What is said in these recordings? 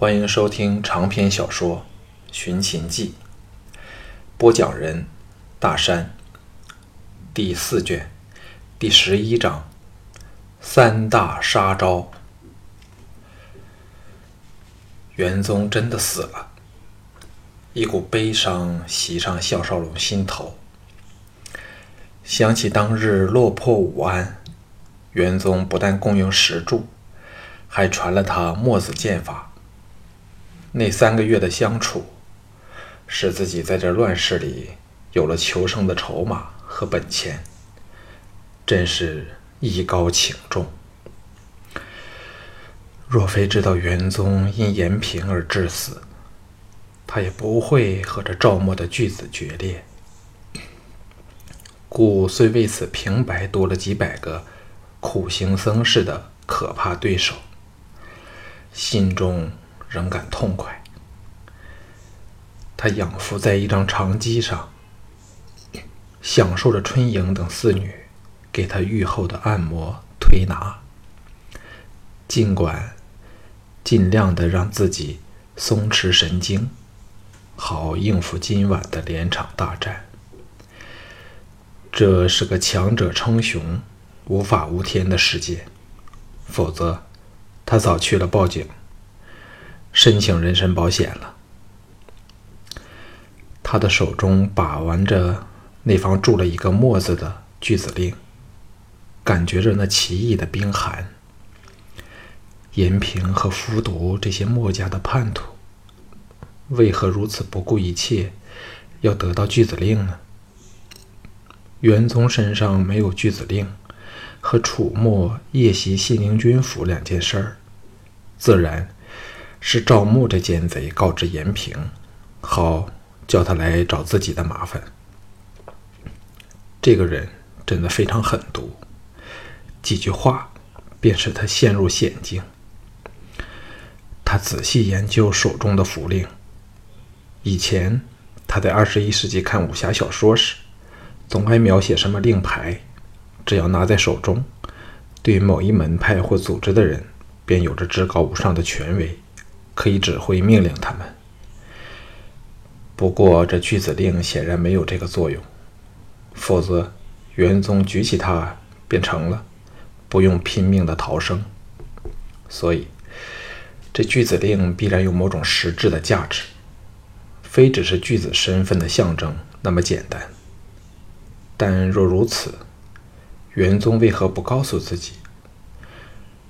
欢迎收听长篇小说《寻秦记》，播讲人：大山。第四卷第十一章：三大杀招。元宗真的死了，一股悲伤袭上项少龙心头。想起当日落魄武安，元宗不但供用石柱，还传了他墨子剑法。那三个月的相处，使自己在这乱世里有了求生的筹码和本钱，真是艺高情重。若非知道元宗因延平而致死，他也不会和这赵默的巨子决裂。故虽为此平白多了几百个苦行僧似的可怕对手，心中。仍感痛快。他仰伏在一张长机上，享受着春莹等四女给他愈后的按摩推拿。尽管尽量的让自己松弛神经，好应付今晚的连场大战。这是个强者称雄、无法无天的世界，否则他早去了报警。申请人身保险了。他的手中把玩着那方铸了一个“墨”字的巨子令，感觉着那奇异的冰寒。延平和伏毒这些墨家的叛徒，为何如此不顾一切，要得到巨子令呢？元宗身上没有巨子令，和楚墨夜袭信陵君府两件事儿，自然。是赵牧这奸贼告知延平，好叫他来找自己的麻烦。这个人真的非常狠毒，几句话便使他陷入险境。他仔细研究手中的符令。以前他在二十一世纪看武侠小说时，总爱描写什么令牌，只要拿在手中，对某一门派或组织的人，便有着至高无上的权威。可以指挥命令他们。不过这巨子令显然没有这个作用，否则元宗举起它便成了，不用拼命的逃生。所以这巨子令必然有某种实质的价值，非只是巨子身份的象征那么简单。但若如此，元宗为何不告诉自己？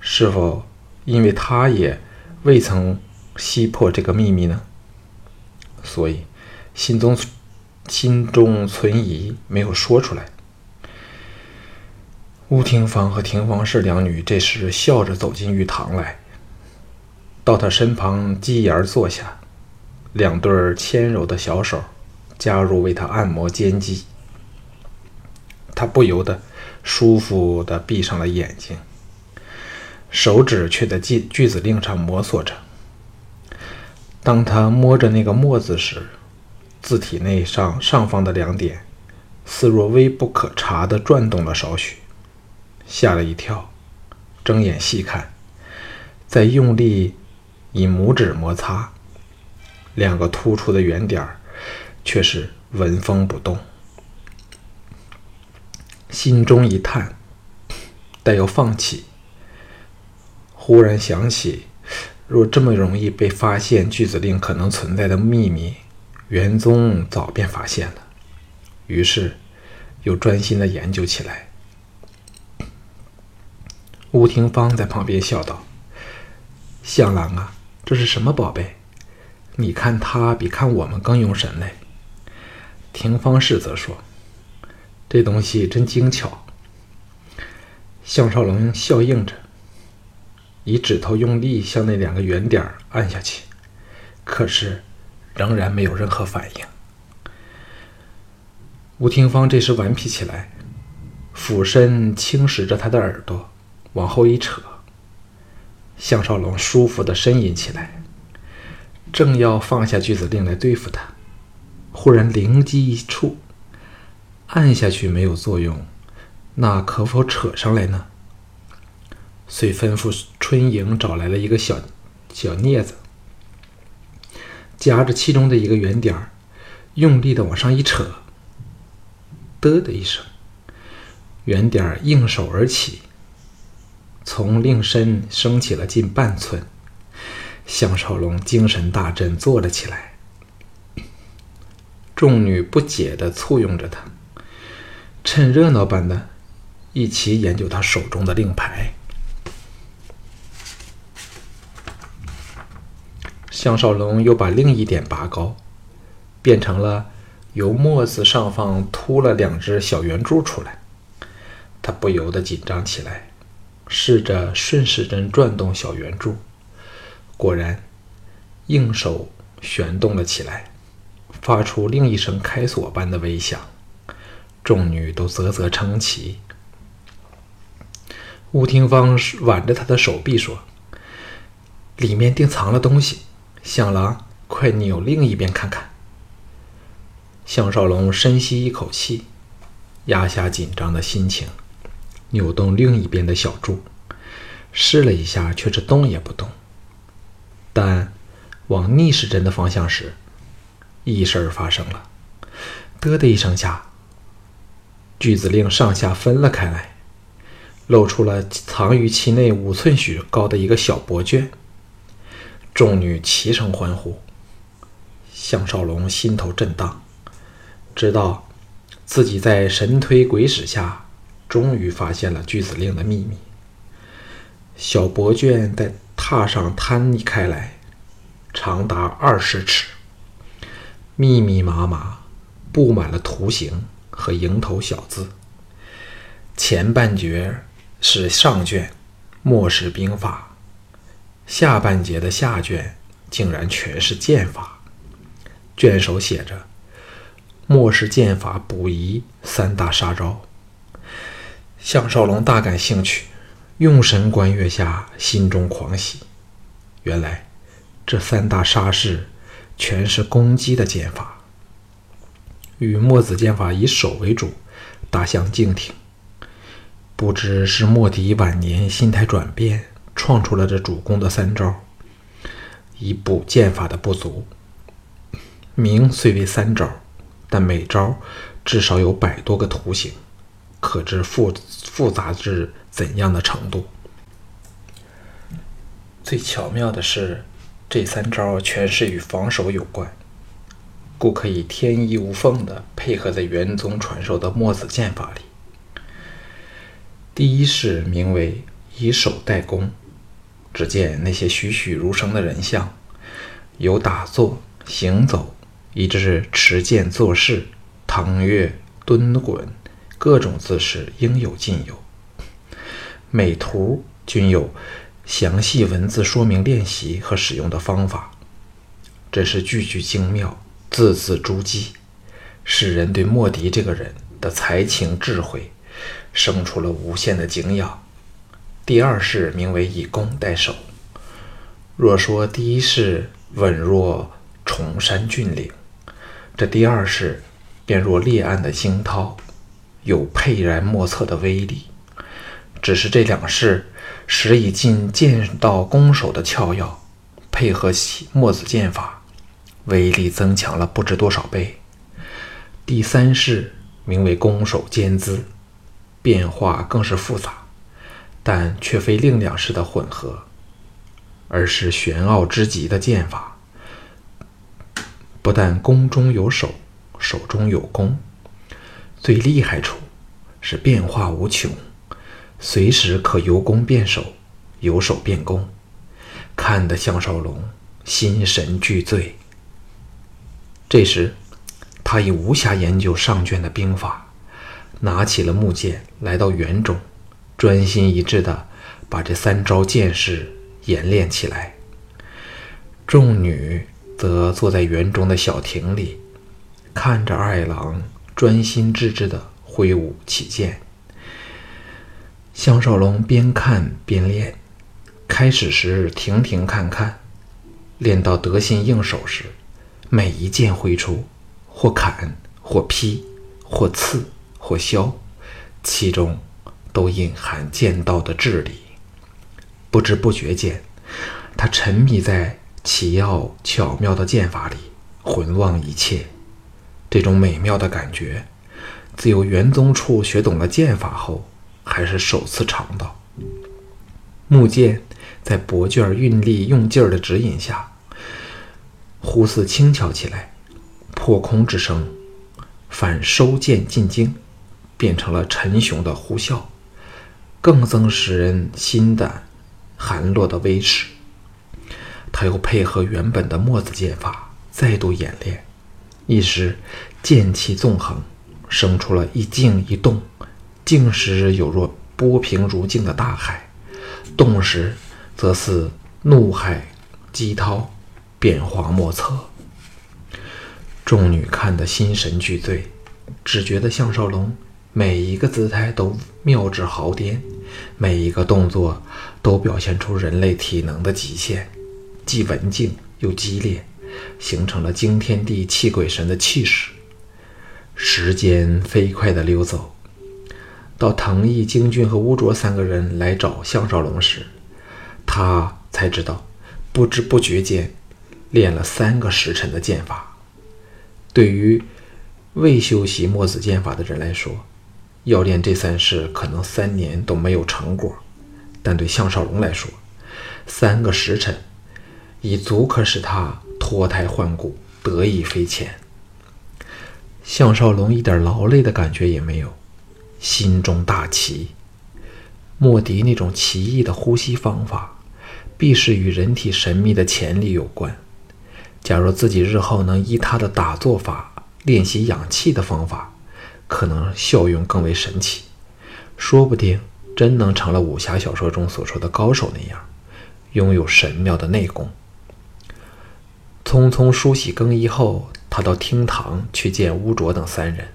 是否因为他也未曾？识破这个秘密呢，所以心中心中存疑，没有说出来。乌廷芳和廷芳氏两女这时笑着走进浴堂来，到他身旁机沿坐下，两对纤柔的小手加入为他按摩肩肌，他不由得舒服地闭上了眼睛，手指却在句句子令上摩挲着。当他摸着那个“墨”字时，字体内上上方的两点，似若微不可察地转动了少许，吓了一跳，睁眼细看，在用力以拇指摩擦，两个突出的圆点却是纹风不动。心中一叹，但又放弃，忽然想起。若这么容易被发现，巨子令可能存在的秘密，元宗早便发现了，于是又专心的研究起来。吴廷芳在旁边笑道：“向郎啊，这是什么宝贝？你看他比看我们更用神嘞。”廷芳氏则说：“这东西真精巧。”项少龙笑应着。以指头用力向那两个圆点按下去，可是仍然没有任何反应。吴廷芳这时顽皮起来，俯身轻拾着他的耳朵，往后一扯。项少龙舒服的呻吟起来，正要放下锯子令来对付他，忽然灵机一触，按下去没有作用，那可否扯上来呢？遂吩咐春莹找来了一个小小镊子，夹着其中的一个圆点儿，用力的往上一扯，嘚的一声，圆点儿应手而起，从令身升起了近半寸。项少龙精神大振，坐了起来。众女不解的簇拥着他，趁热闹般的，一起研究他手中的令牌。项少龙又把另一点拔高，变成了由墨子上方凸了两只小圆珠出来。他不由得紧张起来，试着顺时针转动小圆柱，果然，应手旋动了起来，发出另一声开锁般的微响。众女都啧啧称奇。吴廷芳挽着他的手臂说：“里面定藏了东西。”向郎，快扭另一边看看。项少龙深吸一口气，压下紧张的心情，扭动另一边的小柱，试了一下，却是动也不动。但往逆时针的方向时，异事发生了。嘚的一声下，锯子令上下分了开来，露出了藏于其内五寸许高的一个小薄卷。众女齐声欢呼。项少龙心头震荡，知道自己在神推鬼使下，终于发现了巨子令的秘密。小薄卷在榻上摊开来，长达二十尺，密密麻麻，布满了图形和蝇头小字。前半截是上卷，末世兵法。下半节的下卷竟然全是剑法，卷首写着“末世剑法补遗三大杀招”。项少龙大感兴趣，用神观阅下，心中狂喜。原来这三大杀式全是攻击的剑法，与墨子剑法以守为主，大相径庭。不知是莫迪晚年心态转变。创出了这主攻的三招，以补剑法的不足。名虽为三招，但每招至少有百多个图形，可知复复杂至怎样的程度。最巧妙的是，这三招全是与防守有关，故可以天衣无缝地配合在元宗传授的墨子剑法里。第一式名为以守代攻。只见那些栩栩如生的人像，有打坐、行走，以至持剑做事、腾跃、蹲滚，各种姿势应有尽有。每图均有详细文字说明练习和使用的方法，真是句句精妙，字字珠玑，使人对莫迪这个人的才情智慧生出了无限的敬仰。第二式名为以攻代守。若说第一式稳若崇山峻岭，这第二式便若烈岸的惊涛，有沛然莫测的威力。只是这两式使以进剑道攻守的窍要，配合墨子剑法，威力增强了不知多少倍。第三式名为攻守兼资，变化更是复杂。但却非另两式的混合，而是玄奥之极的剑法。不但攻中有守，守中有攻，最厉害处是变化无穷，随时可由攻变守，由守变攻，看得项少龙心神俱醉。这时，他已无暇研究上卷的兵法，拿起了木剑，来到园中。专心一致地把这三招剑式演练起来。众女则坐在园中的小亭里，看着二郎专心致志地挥舞起剑。项少龙边看边练，开始时停停看看，练到得心应手时，每一剑挥出，或砍，或劈，或刺，或削，其中。都隐含剑道的智理。不知不觉间，他沉迷在奇奥巧妙的剑法里浑忘一切。这种美妙的感觉，自有元宗处学懂了剑法后，还是首次尝到。木剑在薄卷运力用劲儿的指引下，忽似轻巧起来，破空之声反收剑进京，变成了沉雄的呼啸，更增使人心胆寒落的威势。他又配合原本的墨子剑法，再度演练，一时剑气纵横，生出了一静一动，静时有若波平如镜的大海，动时则似怒海激涛，变化莫测。众女看得心神俱醉，只觉得项少龙每一个姿态都妙至毫巅，每一个动作都表现出人类体能的极限。既文静又激烈，形成了惊天地泣鬼神的气势。时间飞快地溜走，到藤毅、京俊和乌卓三个人来找项少龙时，他才知道，不知不觉间练了三个时辰的剑法。对于未修习墨子剑法的人来说，要练这三式可能三年都没有成果；但对项少龙来说，三个时辰。已足可使他脱胎换骨，得意飞浅。项少龙一点劳累的感觉也没有，心中大奇。莫迪那种奇异的呼吸方法，必是与人体神秘的潜力有关。假如自己日后能依他的打坐法练习养气的方法，可能效用更为神奇，说不定真能成了武侠小说中所说的高手那样，拥有神妙的内功。匆匆梳洗更衣后，他到厅堂去见乌卓等三人。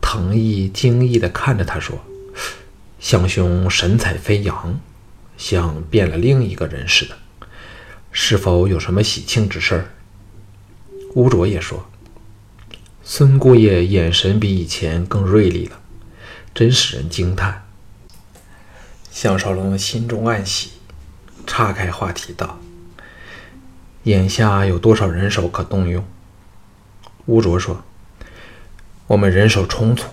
藤毅惊异地看着他说：“相兄神采飞扬，像变了另一个人似的，是否有什么喜庆之事？”乌卓也说：“孙姑爷眼神比以前更锐利了，真使人惊叹。”项少龙心中暗喜，岔开话题道。眼下有多少人手可动用？乌卓说：“我们人手充足，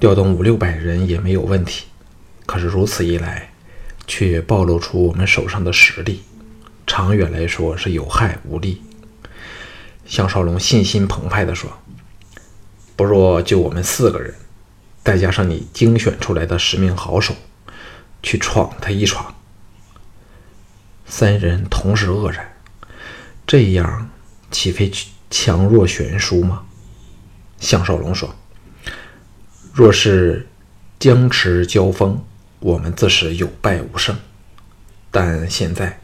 调动五六百人也没有问题。可是如此一来，却暴露出我们手上的实力，长远来说是有害无利。”项少龙信心澎湃地说：“不若就我们四个人，再加上你精选出来的十名好手，去闯他一闯。”三人同时愕然。这样岂非强弱悬殊吗？项少龙说：“若是僵持交锋，我们自是有败无胜。但现在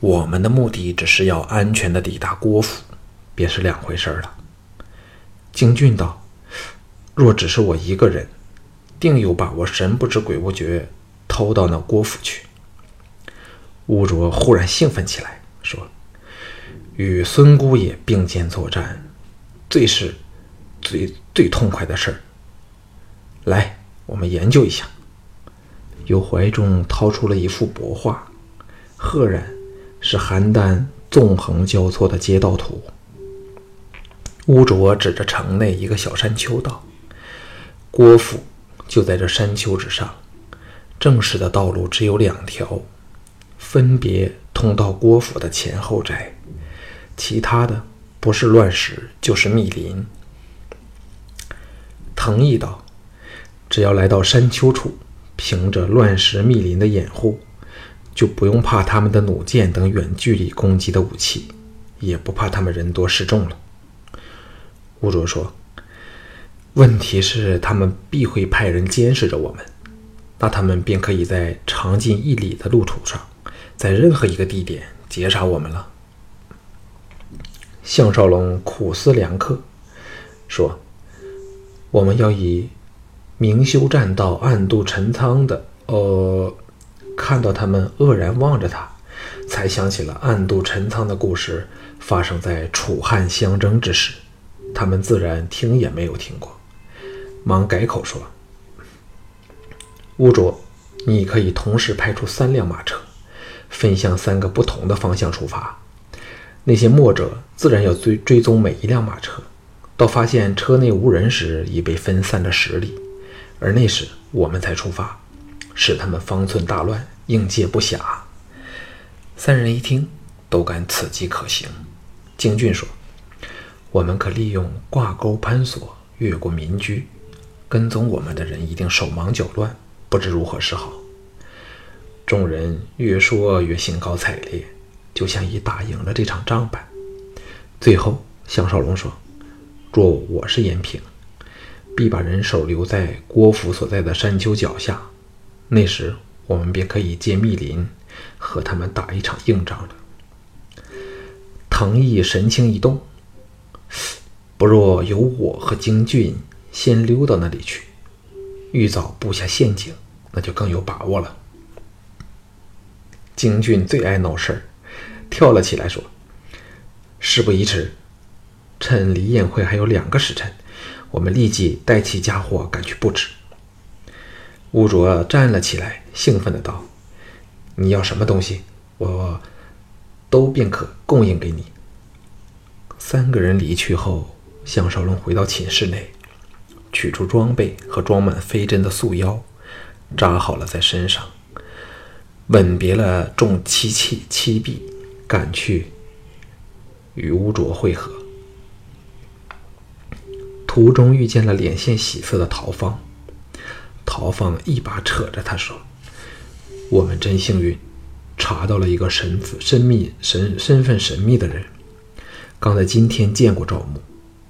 我们的目的只是要安全的抵达郭府，便是两回事了。”京俊道：“若只是我一个人，定有把握神不知鬼不觉偷到那郭府去。”乌卓忽然兴奋起来，说。与孙姑爷并肩作战，最是最最痛快的事儿。来，我们研究一下。由怀中掏出了一幅帛画，赫然是邯郸纵横交错的街道图。乌卓指着城内一个小山丘道：“郭府就在这山丘之上，正式的道路只有两条，分别通到郭府的前后宅。”其他的不是乱石就是密林。藤毅道：“只要来到山丘处，凭着乱石密林的掩护，就不用怕他们的弩箭等远距离攻击的武器，也不怕他们人多势众了。”乌卓说：“问题是他们必会派人监视着我们，那他们便可以在长近一里的路途上，在任何一个地点截杀我们了。”项少龙苦思良刻，说：“我们要以明修栈道，暗度陈仓的。呃，看到他们愕然望着他，才想起了暗度陈仓的故事发生在楚汉相争之时，他们自然听也没有听过。”忙改口说：“乌卓，你可以同时派出三辆马车，分向三个不同的方向出发，那些墨者自然要追追踪每一辆马车，到发现车内无人时，已被分散了十里，而那时我们才出发，使他们方寸大乱，应接不暇。三人一听，都感此计可行。京俊说：“我们可利用挂钩攀索，越过民居，跟踪我们的人一定手忙脚乱，不知如何是好。”众人越说越兴高采烈，就像已打赢了这场仗般。最后，项少龙说：“若我是严平，必把人手留在郭府所在的山丘脚下，那时我们便可以借密林和他们打一场硬仗了。”唐毅神情一动：“不若由我和京俊先溜到那里去，预早布下陷阱，那就更有把握了。”京俊最爱闹事儿，跳了起来说：“事不宜迟，趁离宴会还有两个时辰，我们立即带起家伙赶去布置。”乌卓站了起来，兴奋的道：“你要什么东西，我都便可供应给你。”三个人离去后，项少龙回到寝室内，取出装备和装满飞针的束腰，扎好了在身上。吻别了众妻妾妻婢，赶去与乌卓会合。途中遇见了脸现喜色的陶芳，陶芳一把扯着他说：“我们真幸运，查到了一个神神秘神身份神秘的人，刚在今天见过赵牧，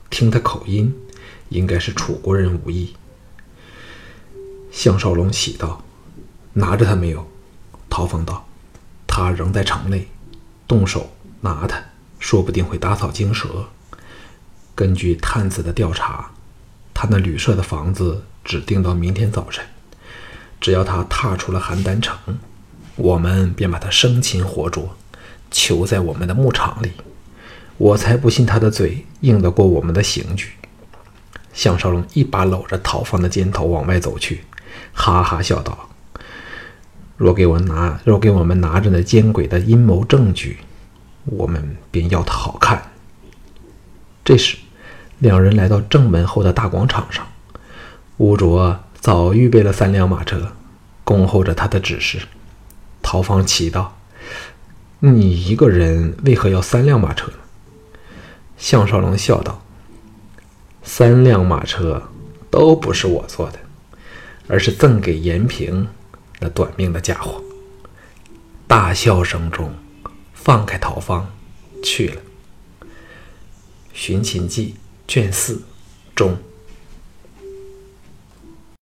听他口音，应该是楚国人无疑。”项少龙喜道：“拿着他没有？”陶芳道：“他仍在城内，动手拿他，说不定会打草惊蛇。根据探子的调查，他那旅社的房子只定到明天早晨。只要他踏出了邯郸城，我们便把他生擒活捉，囚在我们的牧场里。我才不信他的嘴硬得过我们的刑具。”项少龙一把搂着陶芳的肩头往外走去，哈哈笑道。若给我拿，若给我们拿着那奸鬼的阴谋证据，我们便要他好看。这时，两人来到正门后的大广场上，吴卓早预备了三辆马车，恭候着他的指示。陶芳奇道：“你一个人为何要三辆马车呢？”项少龙笑道：“三辆马车都不是我做的，而是赠给延平。”那短命的家伙，大笑声中放开陶芳去了。《寻秦记》卷四中。